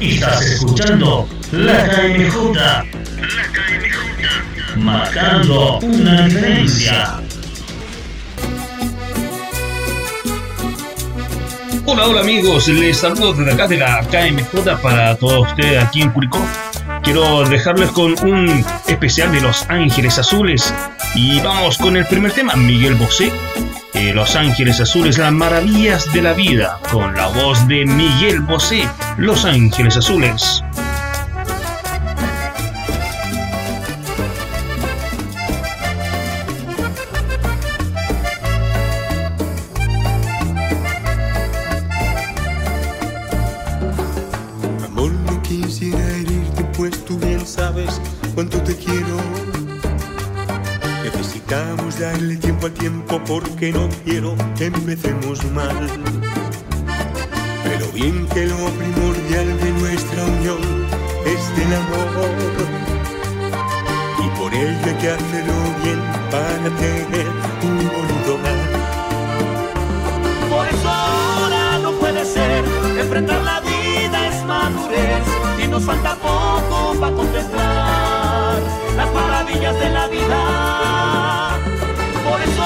Estás escuchando la KMJ. La KMJ. Marcando una diferencia. Hola, hola amigos, les saludo desde acá de la KMJ para todos ustedes aquí en Curicó. Quiero dejarles con un especial de Los Ángeles Azules y vamos con el primer tema, Miguel Bosé. Eh, Los Ángeles Azules, las maravillas de la vida, con la voz de Miguel Bosé, Los Ángeles Azules. Porque no quiero que empecemos mal. Pero bien que lo primordial de nuestra unión es el amor. Y por ello hay que hacerlo bien para tener un bonito hogar. Por eso ahora no puede ser, enfrentar la vida es madurez y nos falta poco para contemplar las maravillas de la vida. Por eso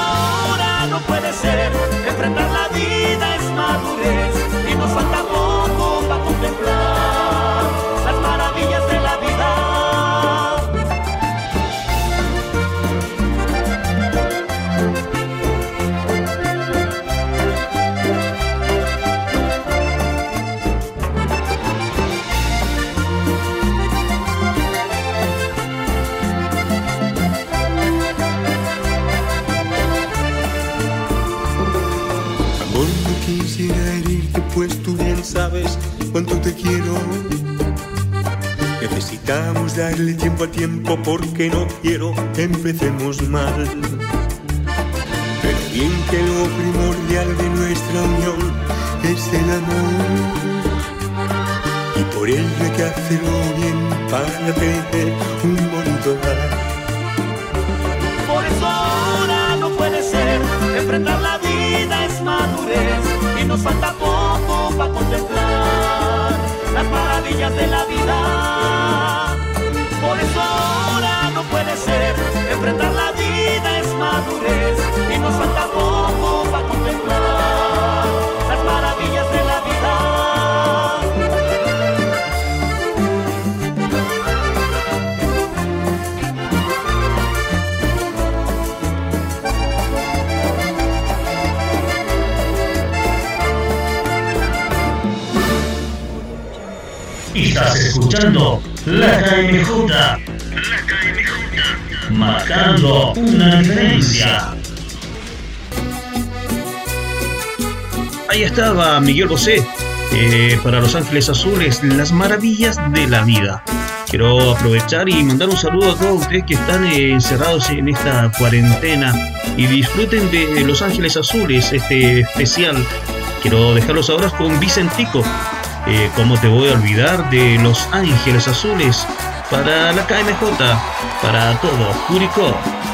puede ser. Enfrentar la vida es madurez y nos falta darle tiempo porque no quiero empecemos mal. Pero bien que lo primordial de nuestra unión es el amor. Y por ello hay que hacerlo bien para tener un bonito hogar. Por eso ahora no puede ser, enfrentar la vida es madurez y nos falta poco para contemplar las maravillas de la vida. No puede ser, enfrentar la vida es madurez y nos falta poco para contemplar las maravillas de la vida. Estás escuchando la KMJ. Marcando una. Ahí estaba Miguel Bosé eh, para Los Ángeles Azules, las maravillas de la vida. Quiero aprovechar y mandar un saludo a todos ustedes que están eh, encerrados en esta cuarentena y disfruten de Los Ángeles Azules, este especial. Quiero dejarlos ahora con Vicentico eh, ¿Cómo te voy a olvidar de Los Ángeles Azules? Para la KMJ, para todo Curicó.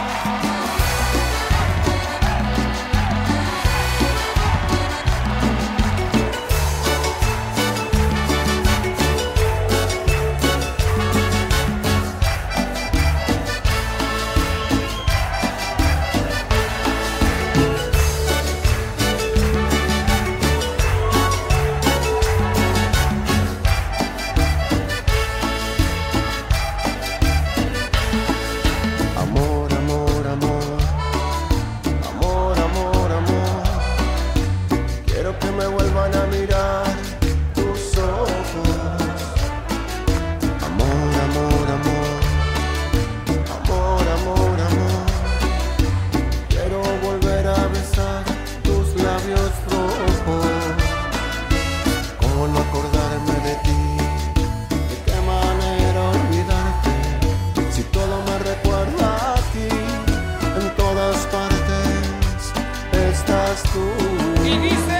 E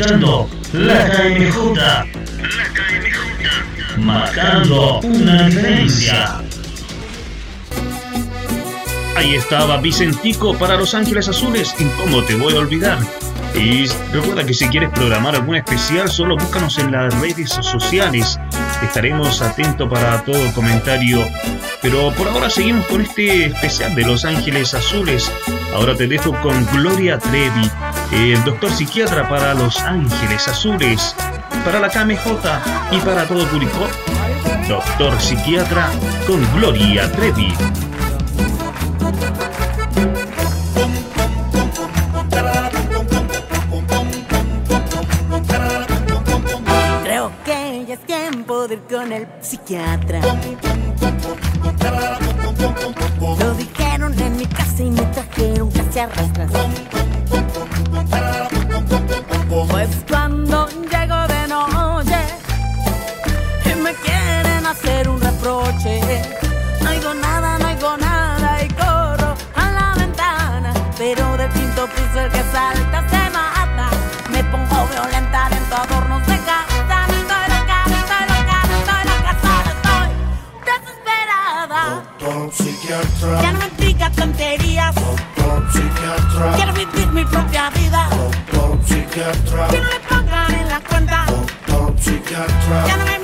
escuchando la KMJ. La KMJ. Marcando una diferencia. Ahí estaba Vicentico para Los Ángeles Azules. ¿Y cómo te voy a olvidar? Y recuerda que si quieres programar algún especial, solo búscanos en las redes sociales. Estaremos atentos para todo comentario. Pero por ahora seguimos con este especial de Los Ángeles Azules. Ahora te dejo con Gloria Trevi el doctor psiquiatra para Los Ángeles Azules, para la KMJ y para todo Curicó. Doctor psiquiatra con Gloria Trevi. Creo que ya es tiempo de ir con el psiquiatra. Lo dijeron en mi casa y me trajeron casi arrastras. Pues cuando llego de noche y me quieren hacer un reproche, no oigo nada, no oigo nada y corro a la ventana. Pero del quinto piso el que salta se mata. Me pongo violenta dentro adornos de casa. Estoy loca, estoy loca, estoy loca, solo estoy desesperada. Doctor psiquiatra. Ya no me diga tonterías. Doctor psiquiatra. Quiero vivir mi propia vida. Doctor psiquiatra. Que no me pongan en la cuenta. Doctor psiquiatra.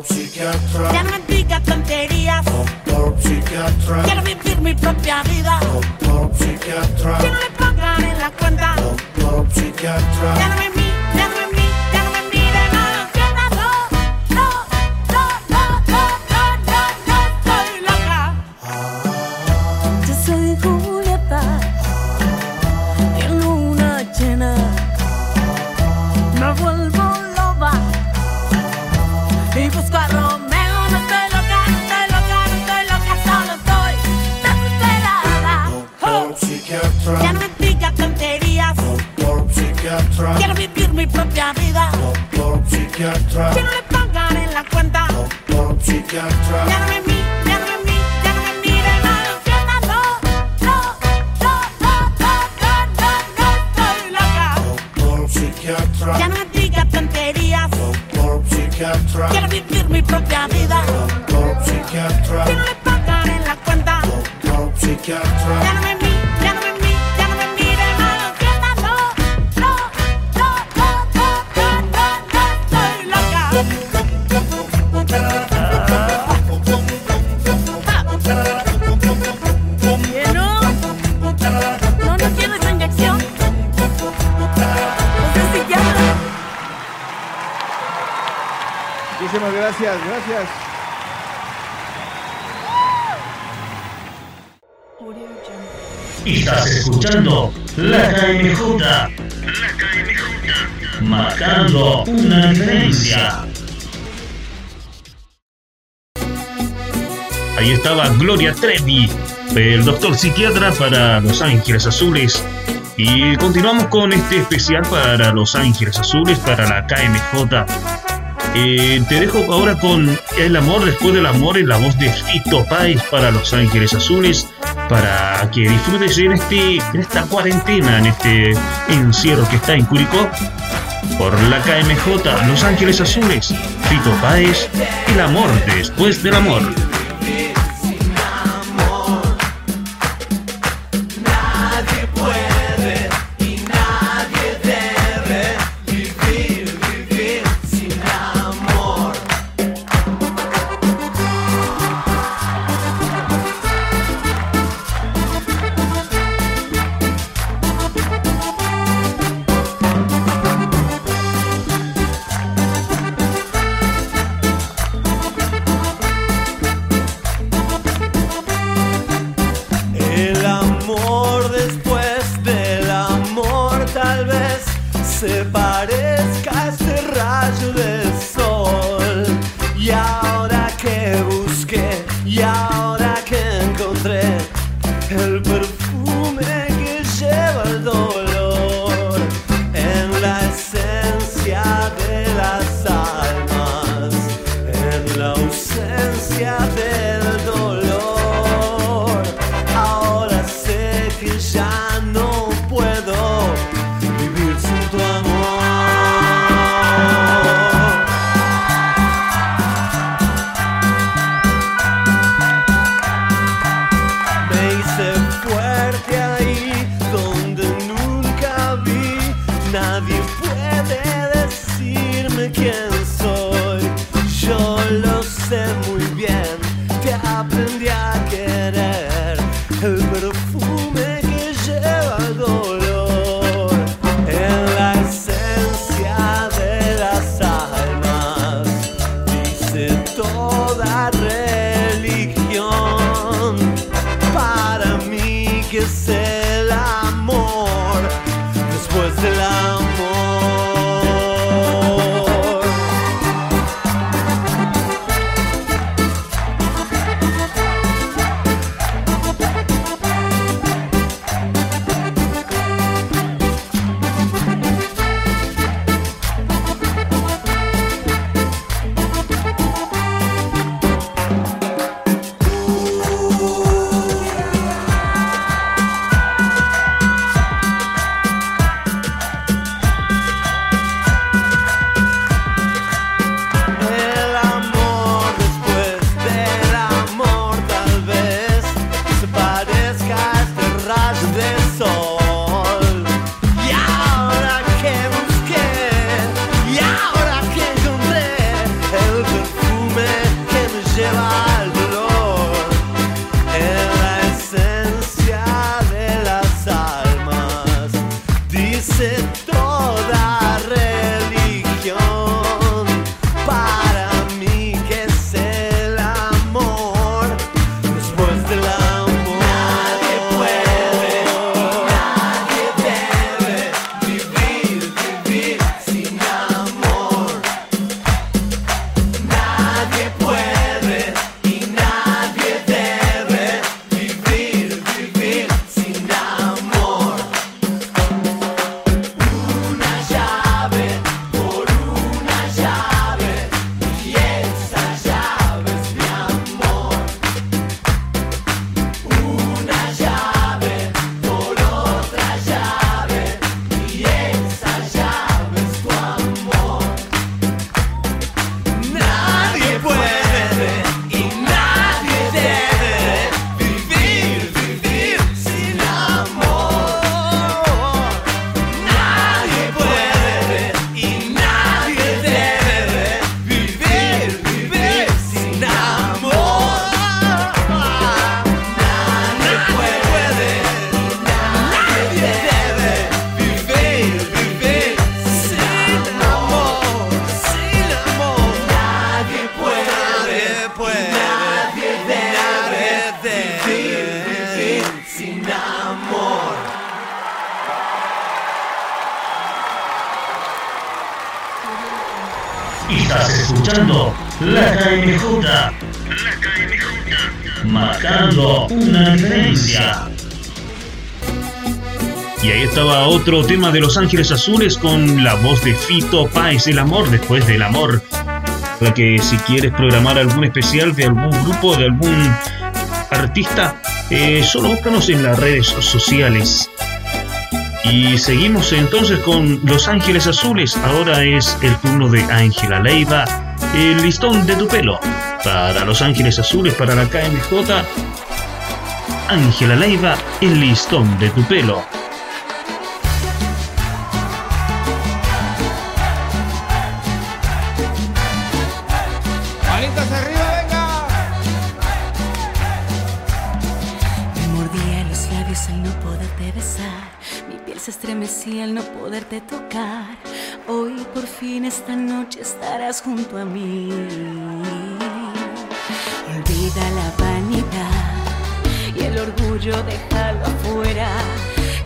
Desesperada. Doctor psiquiatra. Ya can try. Estás escuchando la KMJ. La KMJ. Marcando una diferencia. Ahí estaba Gloria Trevi, el doctor psiquiatra para Los Ángeles Azules. Y continuamos con este especial para Los Ángeles Azules, para la KMJ. Eh, te dejo ahora con El amor después del amor en la voz de Fito Páez para Los Ángeles Azules para que disfrutes este, en, esta cuarentena, en este encierro que está en Curicó. Por la KMJ, Los Ángeles Azules, Fito Páez, El Amor Después del Amor. Estaba otro tema de Los Ángeles Azules con la voz de Fito Páez, el amor después del amor. Para que si quieres programar algún especial de algún grupo, de algún artista, eh, solo búscanos en las redes sociales. Y seguimos entonces con Los Ángeles Azules. Ahora es el turno de Ángela Leiva, el listón de tu pelo. Para Los Ángeles Azules, para la KMJ, Ángela Leiva, el listón de tu pelo. Tocar. Hoy por fin esta noche estarás junto a mí. Olvida la vanidad y el orgullo déjalo afuera.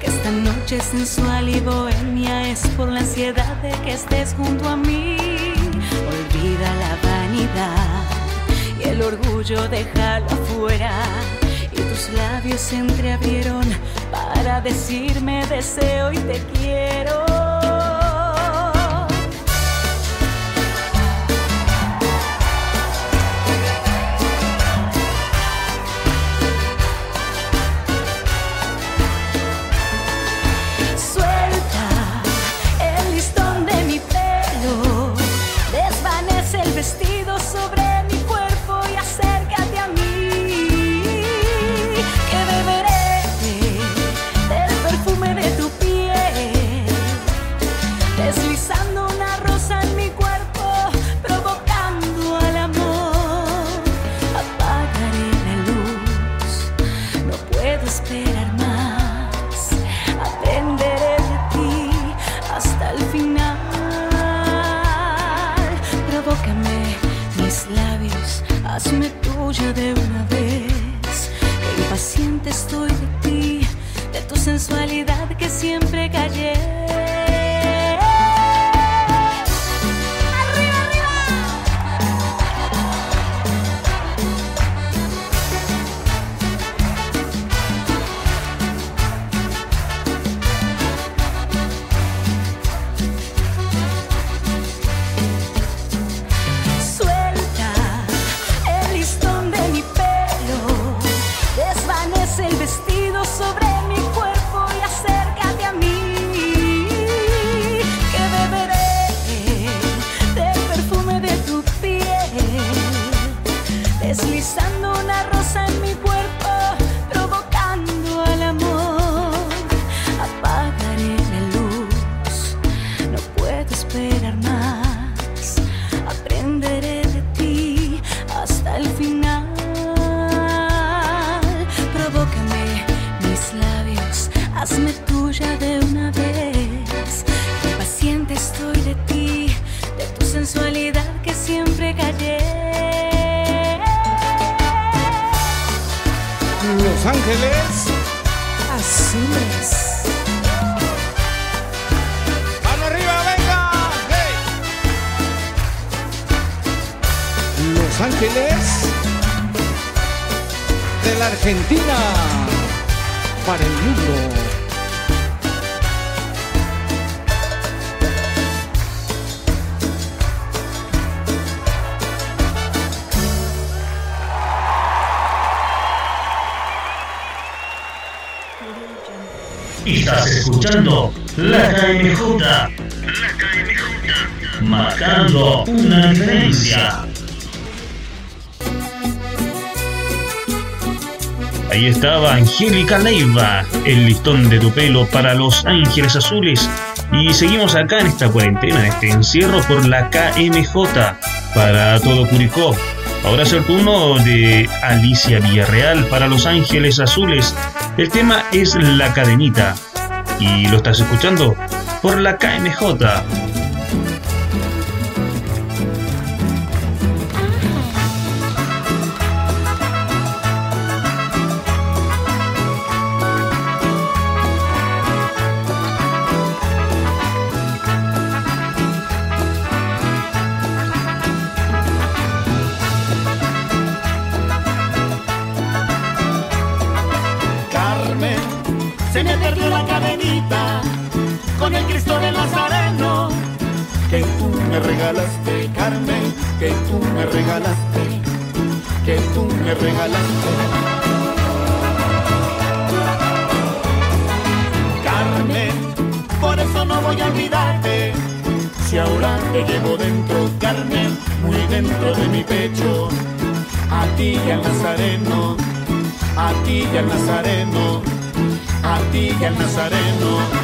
Que esta noche sensual y bohemia es por la ansiedad de que estés junto a mí. Olvida la vanidad y el orgullo déjalo afuera y tus labios se entreabrieron para decirme deseo y te quiero. una vez. Qué paciente estoy de ti, de tu sensualidad que siempre callé. Los Ángeles Azules. Los Ángeles de la Argentina para el mundo. Escuchando la KMJ. La KMJ. Marcando una diferencia. Ahí estaba Angélica Leiva, el listón de tu pelo para los Ángeles Azules. Y seguimos acá en esta cuarentena, en este encierro por la KMJ para todo Curicó. Ahora es el turno de Alicia Villarreal para Los Ángeles Azules. El tema es La Cadenita y lo estás escuchando por la KMJ Carmen, que tú me regalaste, que tú me regalaste. Carmen, por eso no voy a olvidarte. Si ahora te llevo dentro, Carmen, muy dentro de mi pecho. A ti y al Nazareno, a ti y al Nazareno, a ti y al Nazareno.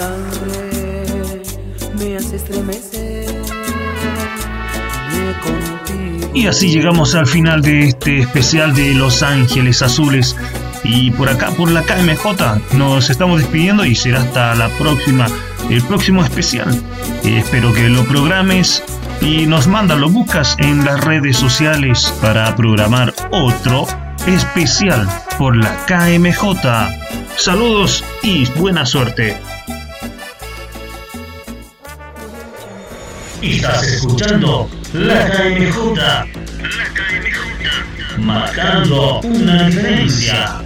Sangre me hace estremecer. Y así llegamos al final de este especial de Los Ángeles Azules. Y por acá, por la KMJ, nos estamos despidiendo y será hasta la próxima, el próximo especial. Eh, espero que lo programes y nos manda, lo buscas en las redes sociales para programar otro especial por la KMJ. Saludos y buena suerte. Estás escuchando la KMJ. La KMJ. Marcando una diferencia.